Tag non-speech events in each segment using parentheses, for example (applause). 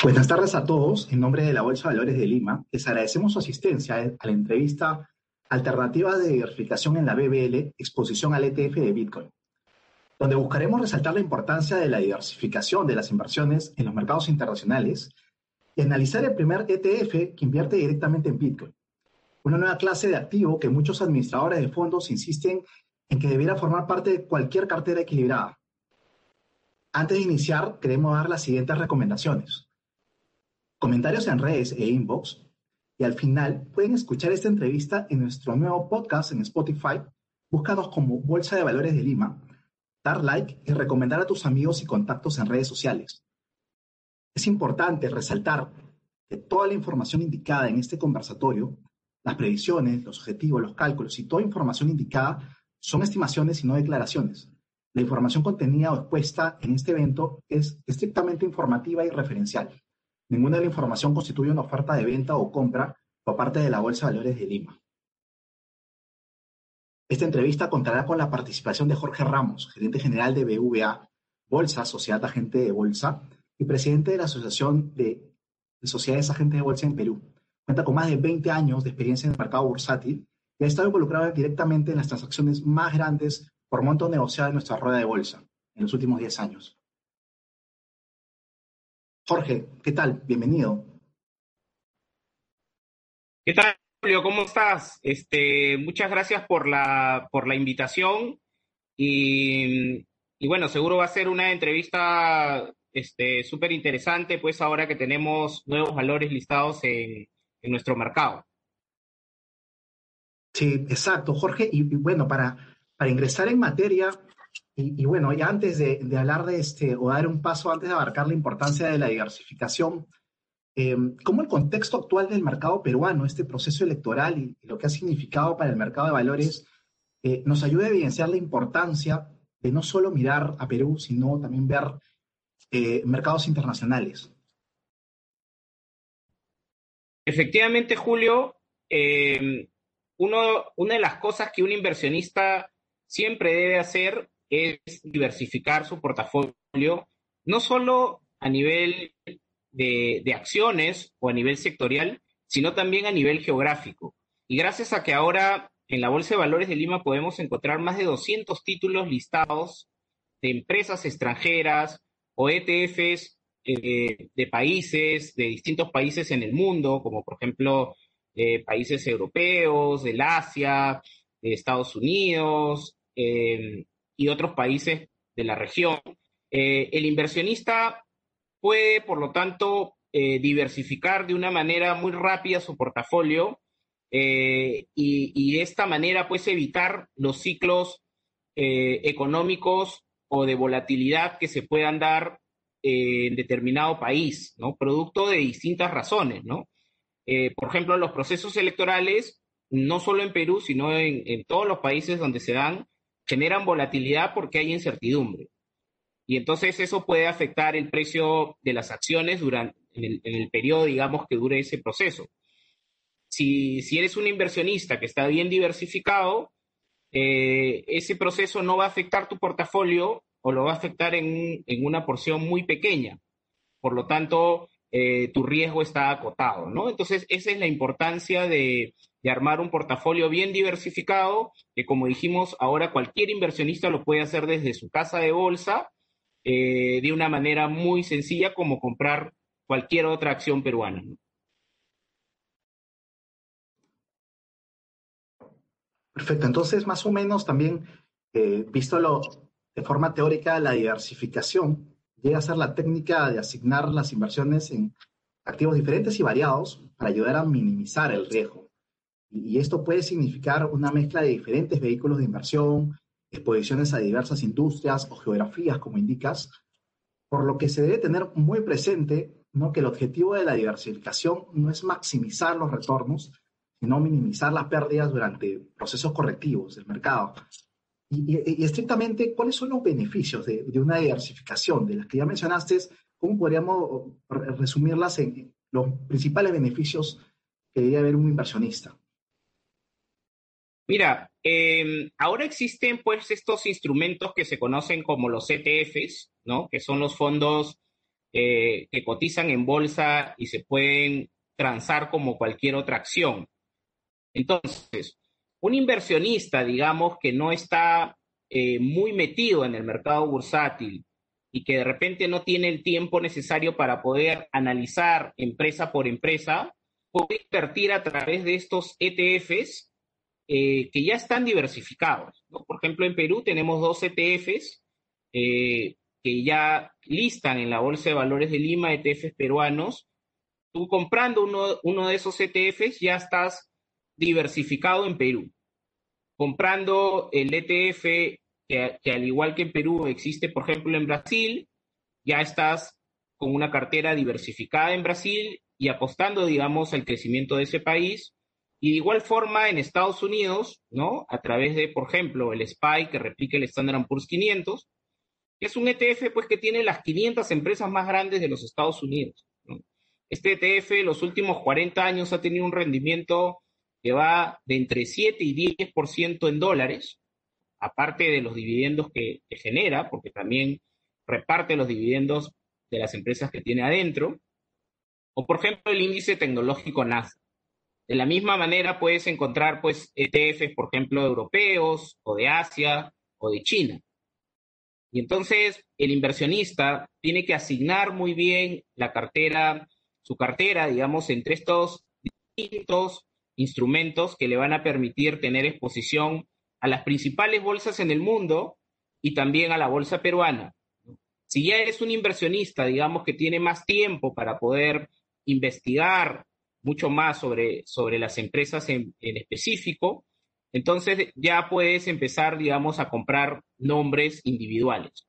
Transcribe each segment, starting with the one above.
Buenas tardes a todos. En nombre de la Bolsa de Valores de Lima, les agradecemos su asistencia a la entrevista Alternativa de Diversificación en la BBL, exposición al ETF de Bitcoin, donde buscaremos resaltar la importancia de la diversificación de las inversiones en los mercados internacionales y analizar el primer ETF que invierte directamente en Bitcoin, una nueva clase de activo que muchos administradores de fondos insisten en que debiera formar parte de cualquier cartera equilibrada. Antes de iniciar, queremos dar las siguientes recomendaciones comentarios en redes e inbox. Y al final pueden escuchar esta entrevista en nuestro nuevo podcast en Spotify. Búscanos como Bolsa de Valores de Lima, dar like y recomendar a tus amigos y contactos en redes sociales. Es importante resaltar que toda la información indicada en este conversatorio, las previsiones, los objetivos, los cálculos y toda información indicada son estimaciones y no declaraciones. La información contenida o expuesta en este evento es estrictamente informativa y referencial. Ninguna de la información constituye una oferta de venta o compra por parte de la Bolsa de Valores de Lima. Esta entrevista contará con la participación de Jorge Ramos, gerente general de BVA, Bolsa, Sociedad Agente de Bolsa, y presidente de la Asociación de Sociedades Agentes de Bolsa en Perú. Cuenta con más de 20 años de experiencia en el mercado bursátil y ha estado involucrado directamente en las transacciones más grandes por monto negociado en nuestra rueda de bolsa en los últimos 10 años. Jorge, ¿qué tal? Bienvenido. ¿Qué tal, Julio? ¿Cómo estás? Este, muchas gracias por la, por la invitación y, bueno, seguro va a ser una entrevista este, súper interesante, pues ahora que tenemos nuevos valores listados en, nuestro mercado. Sí, exacto, Jorge. Y, bueno, para, para ingresar en materia, y, bueno, y antes de, hablar de este, o dar un paso antes de abarcar la importancia de la diversificación, eh, ¿cómo el contexto actual del mercado peruano, este proceso electoral y, lo que ha significado para el mercado de valores, eh, nos ayuda a evidenciar la importancia de no solo mirar a Perú, sino también ver eh, mercados internacionales? Efectivamente, Julio, uno, una de las cosas que un inversionista siempre debe hacer es diversificar su portafolio, no solo a nivel de, acciones o a nivel sectorial, sino también a nivel geográfico. Y gracias a que ahora en la Bolsa de Valores de Lima podemos encontrar más de 200 títulos listados de empresas extranjeras o ETFs eh, de países, de distintos países en el mundo, como por ejemplo eh, países europeos, del Asia, de Estados Unidos, eh, y otros países de la región. Eh, el inversionista puede, por lo tanto, eh, diversificar de una manera muy rápida su portafolio eh, y, de esta manera, pues, evitar los ciclos económicos o de volatilidad que se puedan dar en determinado país, ¿no? Producto de distintas razones, ¿no? por ejemplo, los procesos electorales, no solo en Perú, sino en, en todos los países donde se dan, generan volatilidad porque hay incertidumbre. Y entonces eso puede afectar el precio de las acciones durante, en, el, periodo, digamos, que dure ese proceso. Si, eres un inversionista que está bien diversificado, eh, ese proceso no va a afectar tu portafolio o lo va a afectar en, una porción muy pequeña. Por lo tanto, eh, tu riesgo está acotado, ¿no? Entonces, esa es la importancia de, de armar un portafolio bien diversificado, que como dijimos, ahora cualquier inversionista lo puede hacer desde su casa de bolsa eh, de una manera muy sencilla como comprar cualquier otra acción peruana. Perfecto, entonces más o menos también, eh, visto lo, de forma teórica, la diversificación llega a ser la técnica de asignar las inversiones en activos diferentes y variados para ayudar a minimizar el riesgo. Y esto puede significar una mezcla de diferentes vehículos de inversión, exposiciones a diversas industrias o geografías, como indicas, por lo que se debe tener muy presente ¿no? que el objetivo de la diversificación no es maximizar los retornos, sino minimizar las pérdidas durante procesos correctivos del mercado. Y, estrictamente, ¿cuáles son los beneficios de, una diversificación? De las que ya mencionaste, ¿cómo podríamos resumirlas en los principales beneficios que debería haber un inversionista? Mira, em, ahora existen pues estos instrumentos que se conocen como los ETFs, ¿no? Que son los fondos eh, que cotizan en bolsa y se pueden transar como cualquier otra acción. Entonces, un inversionista, digamos, que no está eh, muy metido en el mercado bursátil y que de repente no tiene el tiempo necesario para poder analizar empresa por empresa, puede invertir a través de estos ETFs eh, que ya están diversificados. Por ejemplo, en Perú tenemos dos ETFs eh, que ya listan en la Bolsa de Valores de Lima, ETFs peruanos. Tú comprando uno, uno de esos ETFs ya estás diversificado en Perú. Comprando el ETF que, que al igual que en Perú existe, por ejemplo, en Brasil, ya estás con una cartera diversificada en Brasil y apostando, digamos, al crecimiento de ese país. Y de igual forma en Estados Unidos, ¿no? A través de, por ejemplo, el SPY que replica el Standard Poor's 500, que es un ETF pues que tiene las 500 empresas más grandes de los Estados Unidos. Este ETF los últimos 40 años ha tenido un rendimiento que va de entre 7 y 10% en dólares, aparte de los dividendos que, que genera, porque también reparte los dividendos de las empresas que tiene adentro. O por ejemplo el índice tecnológico NASA. De la misma manera puedes encontrar pues ETFs, por ejemplo, europeos o de Asia o de China. Y entonces el inversionista tiene que asignar muy bien la cartera, su cartera, digamos, entre estos distintos instrumentos que le van a permitir tener exposición a las principales bolsas en el mundo y también a la bolsa peruana. Si ya eres un inversionista, digamos, que tiene más tiempo para poder investigar mucho más sobre, sobre las empresas en, en específico, entonces ya puedes empezar, digamos, a comprar nombres individuales.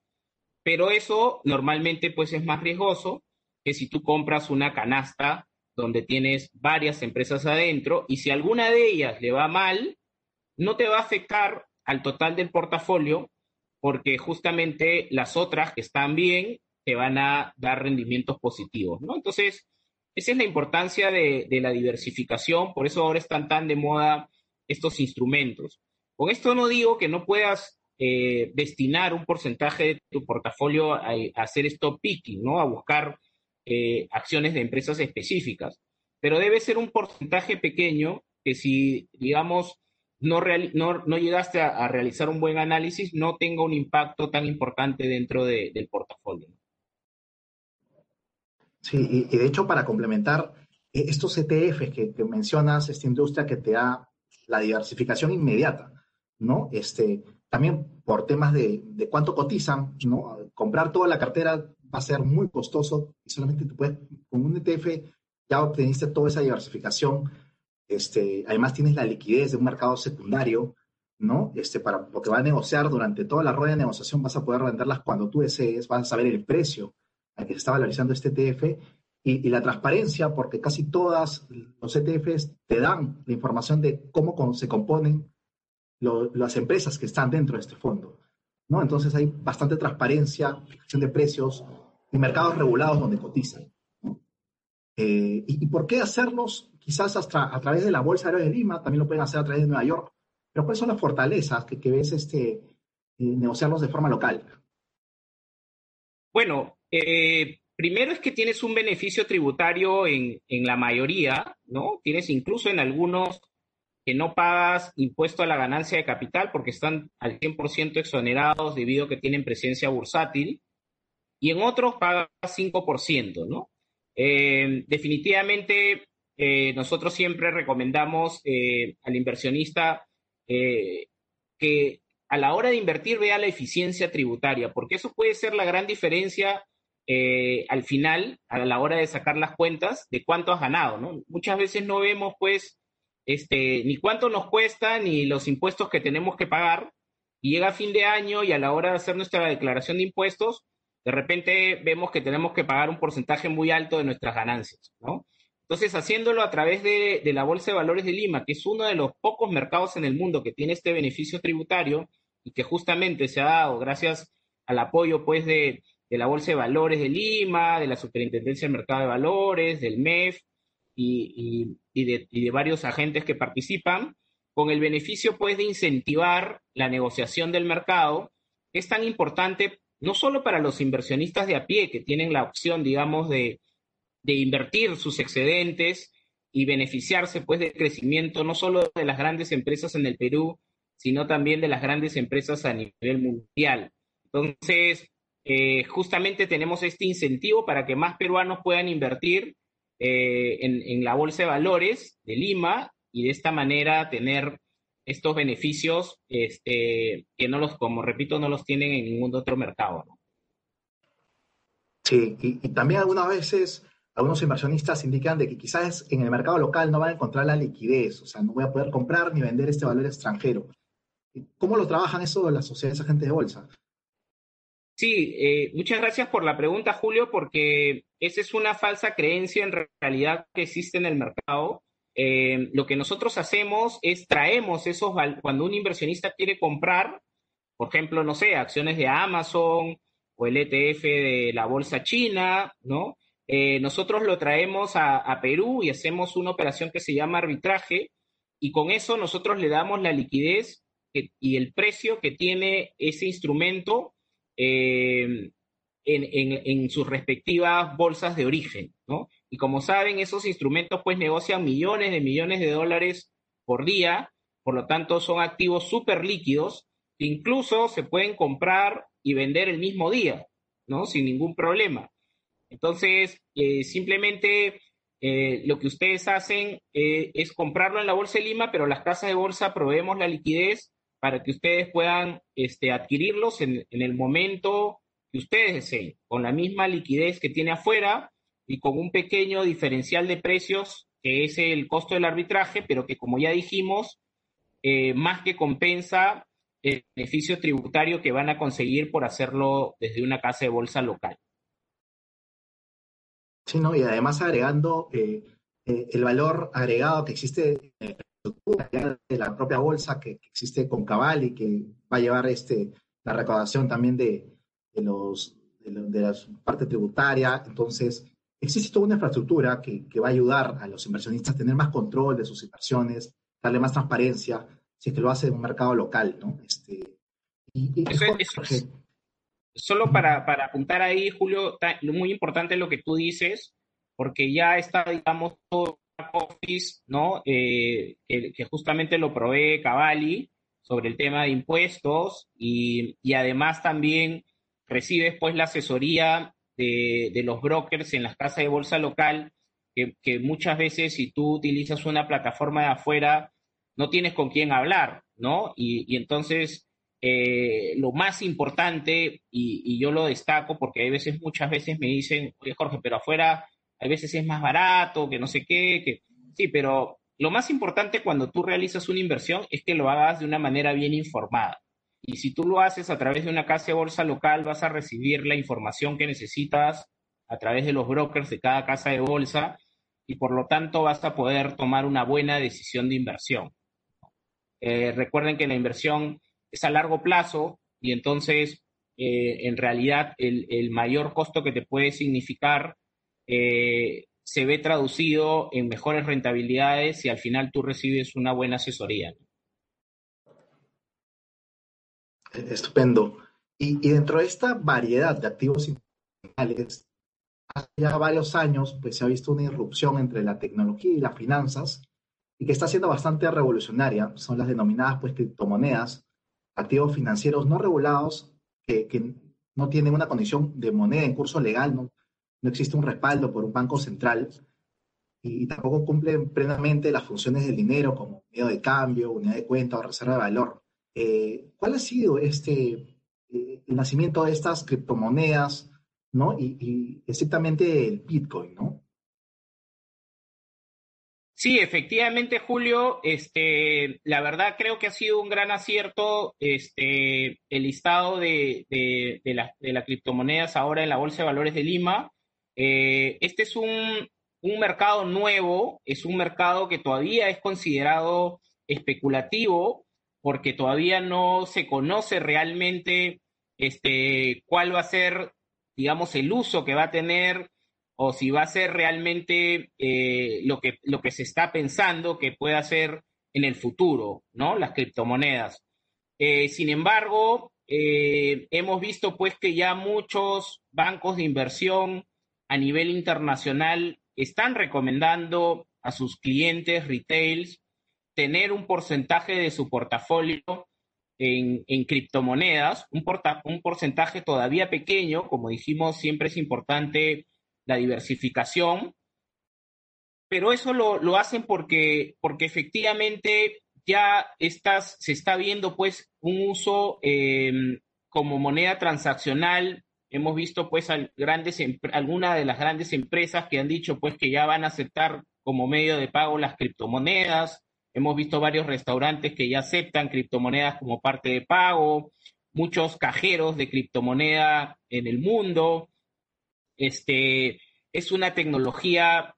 Pero eso normalmente pues es más riesgoso que si tú compras una canasta donde tienes varias empresas adentro y si alguna de ellas le va mal, no te va a afectar al total del portafolio porque justamente las otras que están bien te van a dar rendimientos positivos, ¿no? Entonces, esa es la importancia de, la diversificación, por eso ahora están tan de moda estos instrumentos. Con esto no digo que no puedas eh, destinar un porcentaje de tu portafolio a, hacer stop picking, ¿no? A buscar eh, acciones de empresas específicas. Pero debe ser un porcentaje pequeño que si, digamos, no, no, llegaste a, realizar un buen análisis, no tenga un impacto tan importante dentro del portafolio. Sí, y, de hecho, para complementar, eh, estos ETFs que, que mencionas, esta industria que te da la diversificación inmediata, ¿no? Este, también por temas de, de, cuánto cotizan, ¿no? Comprar toda la cartera va a ser muy costoso y solamente te puedes, con un ETF ya obteniste toda esa diversificación. Este, además tienes la liquidez de un mercado secundario, ¿no? Este, para, porque va a negociar durante toda la rueda de negociación, vas a poder venderlas cuando tú desees, vas a saber el precio que se está valorizando este ETF y, la transparencia, porque casi todas los ETFs te dan la información de cómo se componen las empresas que están dentro de este fondo. ¿no? Entonces hay bastante transparencia, fijación de precios y mercados regulados donde cotizan. Eh, y, por qué hacerlos quizás hasta a través de la Bolsa de Lima? También lo pueden hacer a través de Nueva York. Pero ¿cuáles son las fortalezas que, que ves este, eh, negociarlos de forma local? Bueno, eh, Primero es que tienes un beneficio tributario en, la mayoría, ¿no? Tienes incluso en algunos que no pagas impuesto a la ganancia de capital porque están al 100% exonerados debido a que tienen presencia bursátil, y en otros pagas 5%, ¿no? Eh, definitivamente, eh, nosotros siempre recomendamos al inversionista que a la hora de invertir vea la eficiencia tributaria, porque eso puede ser la gran diferencia eh, al final, a la hora de sacar las cuentas, de cuánto has ganado, ¿no? Muchas veces no vemos, pues, este, ni cuánto nos cuesta, ni los impuestos que tenemos que pagar, y llega fin de año y a la hora de hacer nuestra declaración de impuestos, de repente vemos que tenemos que pagar un porcentaje muy alto de nuestras ganancias, ¿no? Entonces, haciéndolo a través de, de, la Bolsa de Valores de Lima, que es uno de los pocos mercados en el mundo que tiene este beneficio tributario y que justamente se ha dado gracias al apoyo, pues, de, de la Bolsa de Valores de Lima, de la Superintendencia del Mercado de Valores, del MEF y, de, varios agentes que participan, con el beneficio pues de incentivar la negociación del mercado, es tan importante no solo para los inversionistas de a pie que tienen la opción, digamos, de, de invertir sus excedentes y beneficiarse pues del crecimiento no solo de las grandes empresas en el Perú, sino también de las grandes empresas a nivel mundial. Entonces, eh, justamente tenemos este incentivo para que más peruanos puedan invertir eh, en, la Bolsa de Valores de Lima y de esta manera tener estos beneficios este, que no los, como repito, no los tienen en ningún otro mercado. Sí, y, y, también algunas veces algunos inversionistas indican de que quizás en el mercado local no van a encontrar la liquidez, o sea, no voy a poder comprar ni vender este valor extranjero. ¿Cómo lo trabajan eso las sociedades agentes de bolsa? Sí, eh, muchas gracias por la pregunta, Julio, porque esa es una falsa creencia en realidad que existe en el mercado. Eh, lo que nosotros hacemos es traemos esos, cuando un inversionista quiere comprar, por ejemplo, no sé, acciones de Amazon o el ETF de la bolsa china, ¿no? Eh, nosotros lo traemos a, Perú y hacemos una operación que se llama arbitraje y con eso nosotros le damos la liquidez y el precio que tiene ese instrumento eh, en, sus respectivas bolsas de origen, ¿no? Y como saben, esos instrumentos pues negocian millones de millones de dólares por día, por lo tanto son activos súper líquidos, incluso se pueden comprar y vender el mismo día, ¿no? Sin ningún problema. Entonces, eh, simplemente eh, lo que ustedes hacen es comprarlo en la Bolsa de Lima, pero las casas de bolsa proveemos la liquidez para que ustedes puedan este, adquirirlos en, el momento que ustedes deseen, con la misma liquidez que tiene afuera y con un pequeño diferencial de precios, que es el costo del arbitraje, pero que como ya dijimos, más que compensa el beneficio tributario que van a conseguir por hacerlo desde una casa de bolsa local. Sí, y además agregando eh, eh, el valor agregado que existe de la propia bolsa que, existe con Cabal y que va a llevar este, la recaudación también de, los, de, la parte tributaria. Entonces, existe toda una infraestructura que, va a ayudar a los inversionistas a tener más control de sus inversiones, darle más transparencia, si es que lo hace en un mercado local, ¿no? Este, y, solo para, apuntar ahí, Julio, muy importante lo que tú dices, porque ya está, digamos, todo Office, ¿no? Eh, que, justamente lo provee Cavalli sobre el tema de impuestos y, además también recibes pues la asesoría de, los brokers en las casas de bolsa local, que, muchas veces si tú utilizas una plataforma de afuera, no tienes con quién hablar, ¿no? y entonces eh, lo más importante, y, yo lo destaco porque hay veces, muchas veces me dicen, oye Jorge, pero afuera hay veces es más barato, que no sé qué, que sí, pero lo más importante cuando tú realizas una inversión es que lo hagas de una manera bien informada. Y si tú lo haces a través de una casa de bolsa local, vas a recibir la información que necesitas a través de los brokers de cada casa de bolsa y por lo tanto vas a poder tomar una buena decisión de inversión. Eh, recuerden que la inversión es a largo plazo y entonces eh, en realidad el, mayor costo que te puede significar eh, se ve traducido en mejores rentabilidades y al final tú recibes una buena asesoría. Estupendo. Y, dentro de esta variedad de activos internacionales, hace ya varios años pues, se ha visto una irrupción entre la tecnología y las finanzas y que está siendo bastante revolucionaria. Son las denominadas pues, criptomonedas, activos financieros no regulados que, no tienen una condición de moneda en curso legal, no, no existe un respaldo por un banco central y, tampoco cumplen plenamente las funciones del dinero como medio de cambio, unidad de cuenta o reserva de valor. Eh, ¿Cuál ha sido este, eh, el nacimiento de estas criptomonedas ¿no? y, exactamente el Bitcoin? ¿no? Sí, efectivamente, Julio, este, la verdad creo que ha sido un gran acierto este, el listado de, de, las criptomonedas ahora en la Bolsa de Valores de Lima. Eh, este es un, mercado nuevo, es un mercado que todavía es considerado especulativo porque todavía no se conoce realmente este, cuál va a ser, digamos, el uso que va a tener o si va a ser realmente eh, lo, que, lo que se está pensando que pueda ser en el futuro, ¿no? Las criptomonedas. Eh, sin embargo, hemos visto pues que ya muchos bancos de inversión a nivel internacional están recomendando a sus clientes retails tener un porcentaje de su portafolio en, criptomonedas, un, un porcentaje todavía pequeño, como dijimos, siempre es importante la diversificación, pero eso lo, hacen porque, porque efectivamente ya estas, se está viendo pues un uso em, como moneda transaccional. Hemos visto pues algunas de las grandes empresas que han dicho pues que ya van a aceptar como medio de pago las criptomonedas. Hemos visto varios restaurantes que ya aceptan criptomonedas como parte de pago, muchos cajeros de criptomoneda en el mundo. Este, es una tecnología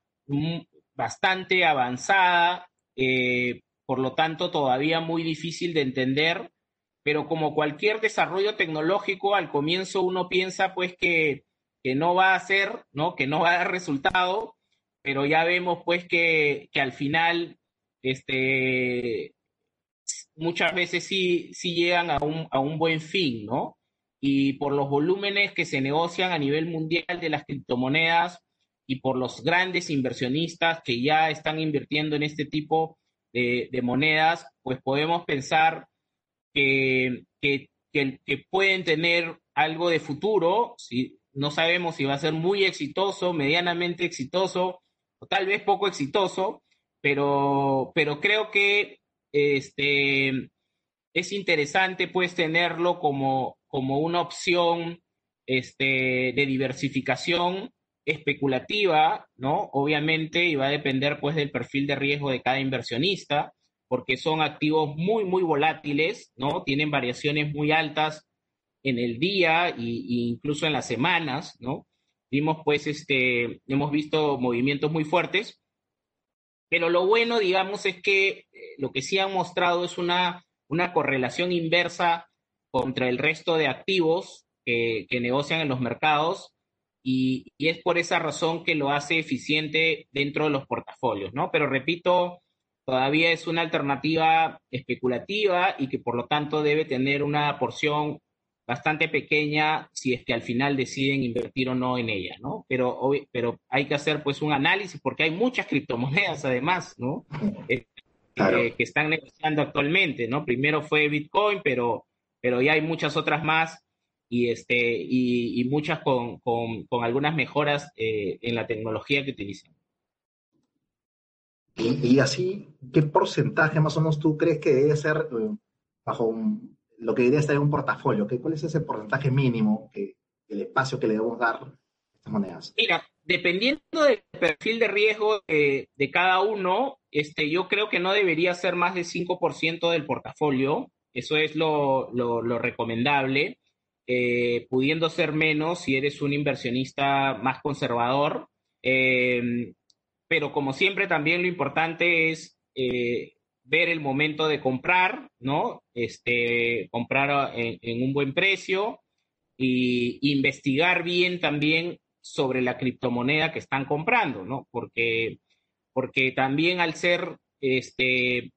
bastante avanzada, eh, por lo tanto todavía muy difícil de entender, pero como cualquier desarrollo tecnológico, al comienzo uno piensa pues que, que no va a ser, ¿no? que no va a dar resultado, pero ya vemos pues que, que al final este, muchas veces sí, sí llegan a un, a un buen fin, ¿no? Y por los volúmenes que se negocian a nivel mundial de las criptomonedas, y por los grandes inversionistas que ya están invirtiendo en este tipo de, monedas, pues podemos pensar que, pueden tener algo de futuro. Si, no sabemos si va a ser muy exitoso, medianamente exitoso o tal vez poco exitoso, pero, pero creo que este, es interesante pues tenerlo como, como una opción este, de diversificación especulativa, ¿no? Obviamente, y va a depender pues del perfil de riesgo de cada inversionista, porque son activos muy, muy volátiles, ¿no? Tienen variaciones muy altas en el día e incluso en las semanas, ¿no? Vimos pues, este, hemos visto movimientos muy fuertes, pero lo bueno, digamos, es que eh, lo que sí han mostrado es una, una correlación inversa contra el resto de activos que, que negocian en los mercados y, es por esa razón que lo hace eficiente dentro de los portafolios, ¿no? Pero repito, todavía es una alternativa especulativa y que por lo tanto debe tener una porción bastante pequeña si es que al final deciden invertir o no en ella, ¿no? Pero, pero hay que hacer pues un análisis porque hay muchas criptomonedas además, ¿no? Eh, eh, que están negociando actualmente, ¿no? Primero fue Bitcoin, pero, pero ya hay muchas otras más y, este, y, muchas con, algunas mejoras eh, en la tecnología que utilizan. Y, así, ¿qué porcentaje más o menos tú crees que debe ser eh, bajo lo que debería estar en un portafolio? ¿Qué, ¿Cuál es ese porcentaje mínimo, que, el espacio que le debemos dar a estas monedas? Mira, dependiendo del perfil de riesgo de, cada uno, este, yo creo que no debería ser más del 5% del portafolio. Eso es lo, lo recomendable. Eh, pudiendo ser menos si eres un inversionista más conservador. Eh, pero como siempre, también lo importante es eh, ver el momento de comprar, ¿no? Este, comprar en, un buen precio y investigar bien también sobre la criptomoneda que están comprando, ¿no? Porque, porque también al ser, este,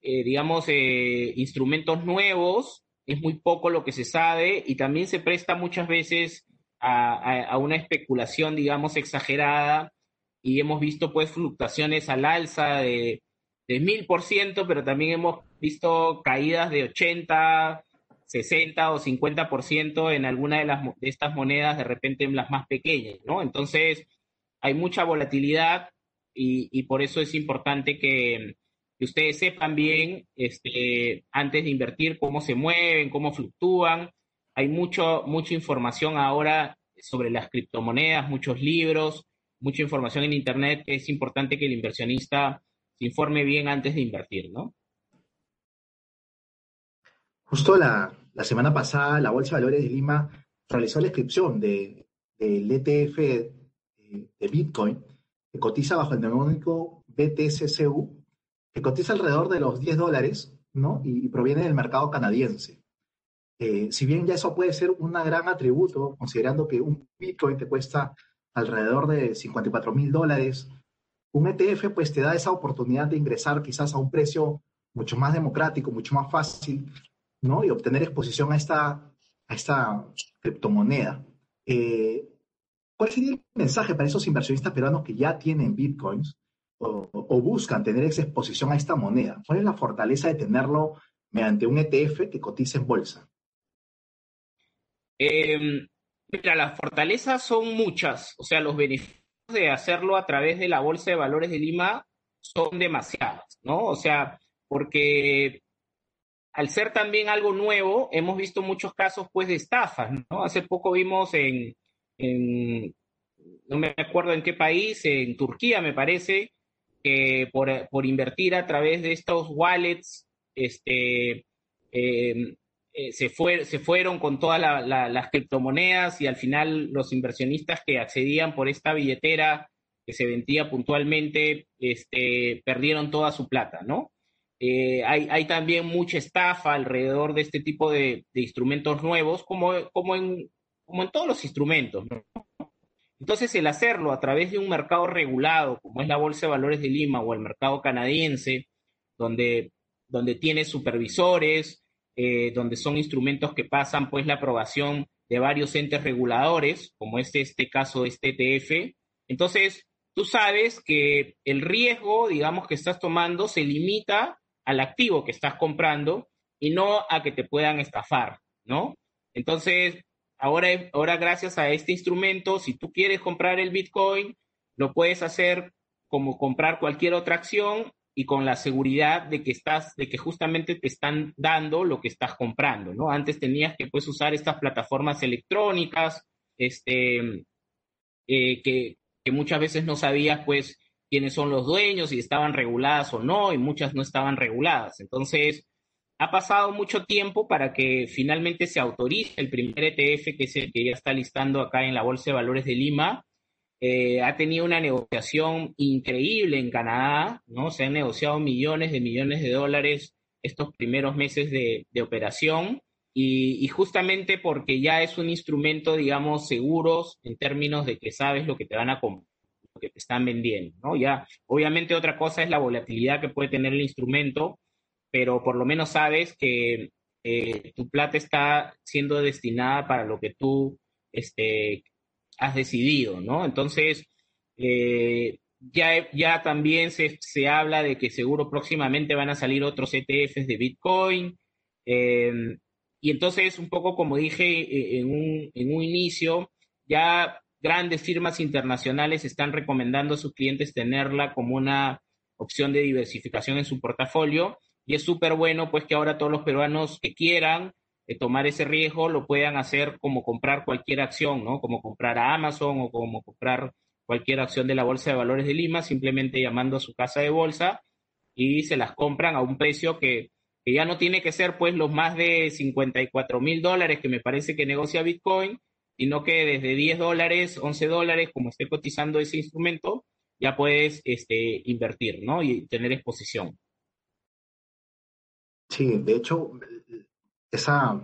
digamos, instrumentos nuevos, es muy poco lo que se sabe y también se presta muchas veces a, una especulación, digamos, exagerada y hemos visto pues fluctuaciones al alza de, mil por ciento, pero también hemos visto caídas de 80, 60 o 50 por ciento en alguna de, las, de estas monedas, de repente en las más pequeñas, ¿no? Entonces, hay mucha volatilidad y por eso es importante que, que ustedes sepan bien, este, antes de invertir, cómo se mueven, cómo fluctúan. Hay mucho, mucha información ahora sobre las criptomonedas, muchos libros, mucha información en Internet. Es importante que el inversionista se informe bien antes de invertir, ¿no? Justo la, semana pasada, la Bolsa de Valores de Lima realizó la inscripción del ETF de, de Bitcoin, que cotiza bajo el neumónico BTCCU que cotiza alrededor de los 10 dólares, ¿no? Y, proviene del mercado canadiense. Eh, si bien ya eso puede ser un gran atributo, considerando que un Bitcoin te cuesta alrededor de 54 mil dólares, un ETF pues te da esa oportunidad de ingresar quizás a un precio mucho más democrático, mucho más fácil, ¿no? Y obtener exposición a esta, a esta criptomoneda. Eh, ¿Cuál sería el mensaje para esos inversionistas peruanos que ya tienen bitcoins o, buscan tener esa exposición a esta moneda? ¿Cuál es la fortaleza de tenerlo mediante un ETF que cotiza en bolsa? Em, mira, las fortalezas son muchas, o sea, los beneficios de hacerlo a través de la Bolsa de Valores de Lima son demasiadas, ¿no? O sea, porque al ser también algo nuevo, hemos visto muchos casos pues de estafas, ¿no? Hace poco vimos en, no me acuerdo en qué país, en Turquía me parece, que por, invertir a través de estos wallets, este, em, eh, se, fue, se fueron con todas las criptomonedas y al final los inversionistas que accedían por esta billetera que se vendía puntualmente, este, perdieron toda su plata, ¿no? Eh, hay, también mucha estafa alrededor de este tipo de, instrumentos nuevos, como, como, en, como en todos los instrumentos. Entonces, el hacerlo a través de un mercado regulado, como es la Bolsa de Valores de Lima o el mercado canadiense, donde, donde tiene supervisores, eh, donde son instrumentos que pasan pues la aprobación de varios entes reguladores, como es este caso, este ETF. Entonces, tú sabes que el riesgo, digamos, que estás tomando se limita al activo que estás comprando y no a que te puedan estafar, ¿no? Entonces, ahora, ahora gracias a este instrumento, si tú quieres comprar el Bitcoin, lo puedes hacer como comprar cualquier otra acción y con la seguridad de que estás, de que justamente te están dando lo que estás comprando, ¿no? Antes tenías que pues usar estas plataformas electrónicas, este, eh, que, que muchas veces no sabías pues quiénes son los dueños, si estaban reguladas o no, y muchas no estaban reguladas. Entonces, ha pasado mucho tiempo para que finalmente se autorice el primer ETF, que es el que ya está listando acá en la Bolsa de Valores de Lima. Eh, ha tenido una negociación increíble en Canadá, ¿no? Se han negociado millones de millones de dólares estos primeros meses de, operación. Y, y, justamente porque ya es un instrumento, digamos, seguros en términos de que sabes lo que te van a comprar que te están vendiendo, ¿no? Ya, obviamente otra cosa es la volatilidad que puede tener el instrumento, pero por lo menos sabes que eh, tu plata está siendo destinada para lo que tú este, has decidido, ¿no? Entonces, eh, ya, ya también se, se, habla de que seguro próximamente van a salir otros ETFs de Bitcoin. Em, y entonces, un poco como dije eh, en un, en un inicio, ya grandes firmas internacionales están recomendando a sus clientes tenerla como una opción de diversificación en su portafolio y es súper bueno pues que ahora todos los peruanos que quieran eh, tomar ese riesgo lo puedan hacer como comprar cualquier acción, ¿no? Como comprar a Amazon o como comprar cualquier acción de la Bolsa de Valores de Lima, simplemente llamando a su casa de bolsa y se las compran a un precio que, que ya no tiene que ser pues los más de 54 mil dólares que me parece que negocia Bitcoin, sino que desde 10 dólares, 11 dólares, como esté cotizando ese instrumento, ya puedes este, invertir, ¿no? Y tener exposición. Sí, de hecho, esa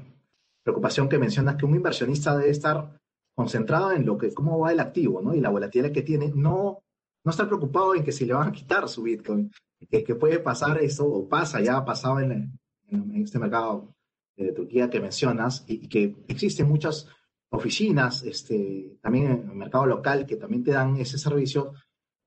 preocupación que mencionas que un inversionista debe estar concentrado en lo que, cómo va el activo, ¿no? Y la volatilidad que tiene, no, no estar preocupado en que si le van a quitar su Bitcoin, que, que puede pasar eso, o pasa, ya ha pasado en, en, este mercado de Turquía que mencionas, y, y que existen muchas oficinas, este, también en el mercado local que también te dan ese servicio,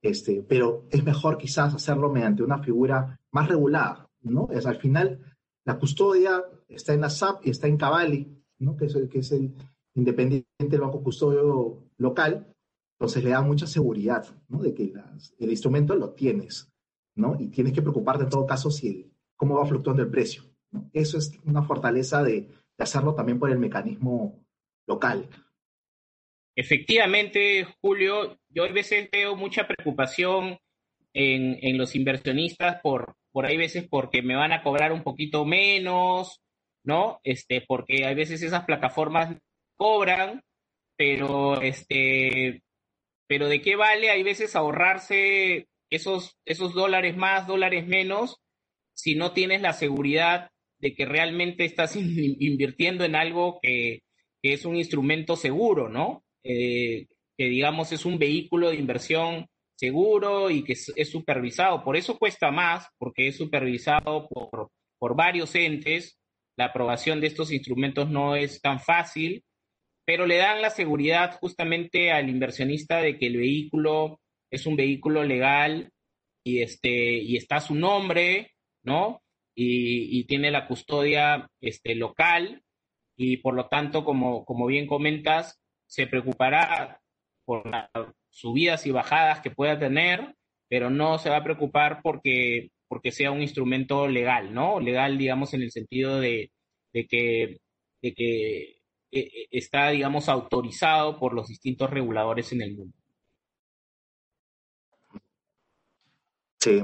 este, pero es mejor quizás hacerlo mediante una figura más regulada, ¿no? Es al final la custodia está en la SAP y está en Cavalli, ¿no? Que es el, que es el independiente del banco custodio local, entonces le da mucha seguridad, ¿no? De que el instrumento lo tienes, ¿no? Y tienes que preocuparte en todo caso si el, cómo va fluctuando el precio. Eso es una fortaleza de, de hacerlo también por el mecanismo local. Efectivamente, Julio, yo a veces veo mucha preocupación en, los inversionistas por, por hay veces porque me van a cobrar un poquito menos, ¿no? Este, porque hay veces esas plataformas cobran, pero este, pero de qué vale hay veces ahorrarse esos, esos dólares más, dólares menos, si no tienes la seguridad de que realmente estás (laughs) invirtiendo en algo que, que es un instrumento seguro, ¿no? Eh, que digamos es un vehículo de inversión seguro y que es, supervisado. Por eso cuesta más, porque es supervisado por, por varios entes la aprobación de estos instrumentos no es tan fácil, pero le dan la seguridad justamente al inversionista de que el vehículo es un vehículo legal y, este, y está a su nombre, ¿no? Y, tiene la custodia este, local y por lo tanto, como, como bien comentas, se preocupará por las subidas y bajadas que pueda tener, pero no se va a preocupar porque, porque sea un instrumento legal, ¿no? Legal, digamos, en el sentido de, que, de que eh, eh, está, digamos, autorizado por los distintos reguladores en el mundo. Sí,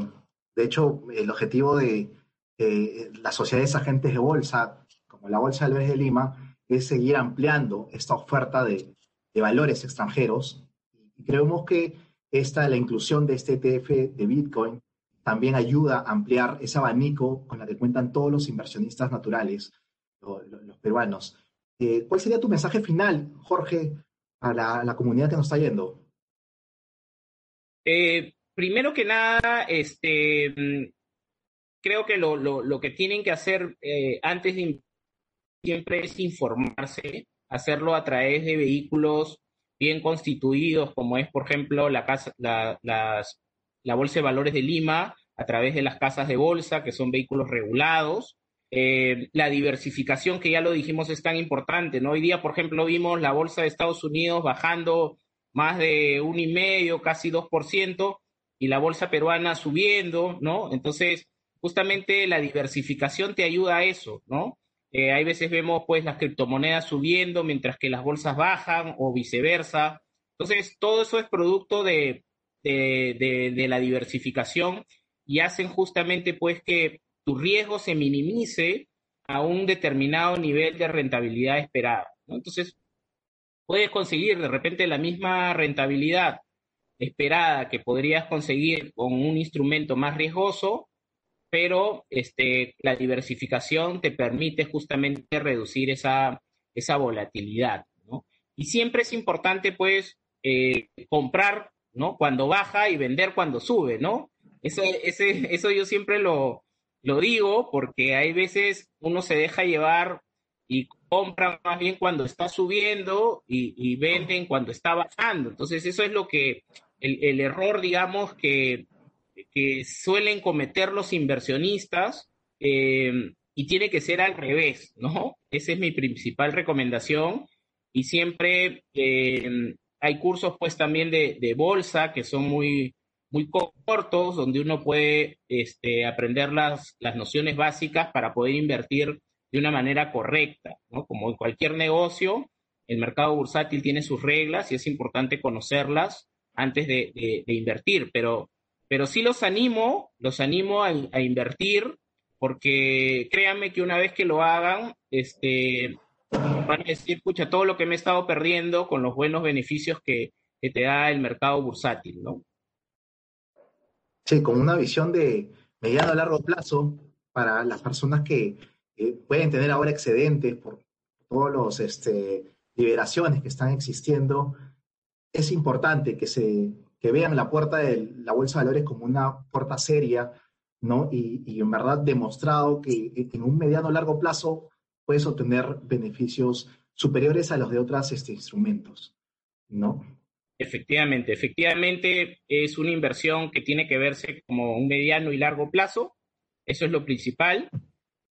de hecho, el objetivo de eh, las sociedades agentes de bolsa, como la Bolsa de Valores de Lima, es seguir ampliando esta oferta de, valores extranjeros. Y creemos que esta, la inclusión de este ETF de Bitcoin también ayuda a ampliar ese abanico con la que cuentan todos los inversionistas naturales, los, peruanos. Eh, ¿Cuál sería tu mensaje final, Jorge, a la, comunidad que nos está yendo? Eh, primero que nada, este, creo que lo, que tienen que hacer eh, antes de siempre es informarse, hacerlo a través de vehículos bien constituidos, como es, por ejemplo, la, casa, la, la Bolsa de Valores de Lima, a través de las casas de bolsa, que son vehículos regulados. Eh, la diversificación, que ya lo dijimos, es tan importante, ¿no? Hoy día, por ejemplo, vimos la Bolsa de Estados Unidos bajando más de un y medio, casi 2%, y la bolsa peruana subiendo, ¿no? Entonces, justamente la diversificación te ayuda a eso, ¿no? Eh, hay veces vemos pues las criptomonedas subiendo mientras que las bolsas bajan o viceversa. Entonces, todo eso es producto de, de, la diversificación y hacen justamente pues que tu riesgo se minimice a un determinado nivel de rentabilidad esperada. ¿no? Entonces, puedes conseguir de repente la misma rentabilidad esperada que podrías conseguir con un instrumento más riesgoso, pero este, la diversificación te permite justamente reducir esa, esa volatilidad. ¿no? Y siempre es importante, pues, eh, comprar ¿no? cuando baja y vender cuando sube, ¿no? Eso, ese, eso yo siempre lo, lo digo porque hay veces uno se deja llevar y compra más bien cuando está subiendo y, y venden cuando está bajando. Entonces, eso es lo que el, error, digamos, que, que, suelen cometer los inversionistas eh, y tiene que ser al revés, ¿no? Esa es mi principal recomendación y siempre eh, hay cursos pues también de, de, bolsa que son muy, muy cortos, donde uno puede este, aprender las, las nociones básicas para poder invertir de una manera correcta, ¿no? Como en cualquier negocio, el mercado bursátil tiene sus reglas y es importante conocerlas antes de, invertir, pero, pero sí los animo, los animo a, invertir, porque créanme que una vez que lo hagan, este, van a decir, escucha, todo lo que me he estado perdiendo con los buenos beneficios que, te da el mercado bursátil, ¿no? Sí, con una visión de mediano a largo plazo para las personas que pueden tener ahora excedentes por todas las este, liberaciones que están existiendo, es importante que, se, vean la puerta de la Bolsa de Valores como una puerta seria, ¿no? Y, en verdad demostrado que en un mediano o largo plazo puedes obtener beneficios superiores a los de otros este, instrumentos, ¿no? Efectivamente, efectivamente es una inversión que tiene que verse como un mediano y largo plazo, eso es lo principal,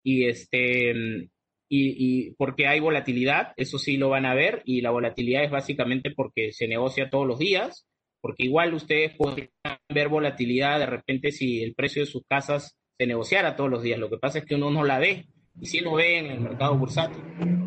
y este, y, porque hay volatilidad, eso sí lo van a ver, y la volatilidad es básicamente porque se negocia todos los días, porque igual ustedes pueden ver volatilidad de repente si el precio de sus casas se negociara todos los días, lo que pasa es que uno no la ve, y si lo ve en el mercado bursátil.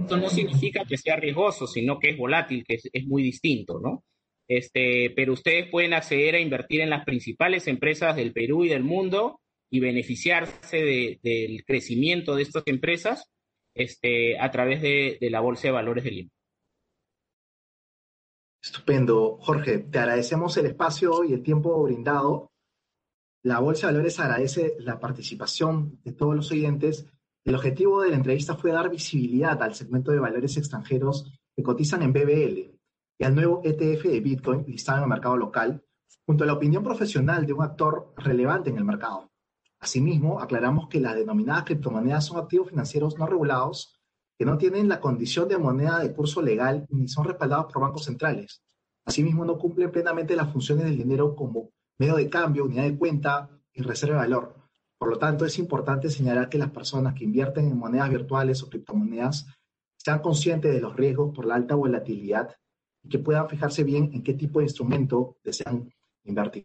Eso no significa que sea riesgoso, sino que es volátil, que es, muy distinto, ¿no? Este, pero ustedes pueden acceder a invertir en las principales empresas del Perú y del mundo y beneficiarse del crecimiento de estas empresas este, a través de, la Bolsa de Valores de Lima. Estupendo. Jorge, te agradecemos el espacio y el tiempo brindado. La Bolsa de Valores agradece la participación de todos los oyentes. El objetivo de la entrevista fue dar visibilidad al segmento de valores extranjeros que cotizan en BBL y al nuevo ETF de Bitcoin listado en el mercado local, junto a la opinión profesional de un actor relevante en el mercado. Asimismo, aclaramos que las denominadas criptomonedas son activos financieros no regulados que no tienen la condición de moneda de curso legal ni son respaldados por bancos centrales. Asimismo, no cumplen plenamente las funciones del dinero como medio de cambio, unidad de cuenta y reserva de valor. Por lo tanto, es importante señalar que las personas que invierten en monedas virtuales o criptomonedas sean conscientes de los riesgos por la alta volatilidad y que puedan fijarse bien en qué tipo de instrumento desean invertir.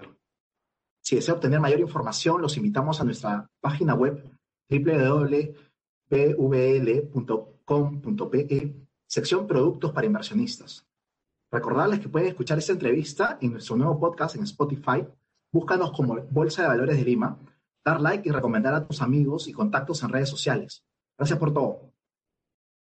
Si desea obtener mayor información, los invitamos a nuestra página web www.pvl.com.pe, sección Productos para Inversionistas. Recordarles que pueden escuchar esta entrevista en nuestro nuevo podcast en Spotify. Búscanos como Bolsa de Valores de Lima, dar like y recomendar a tus amigos y contactos en redes sociales. Gracias por todo.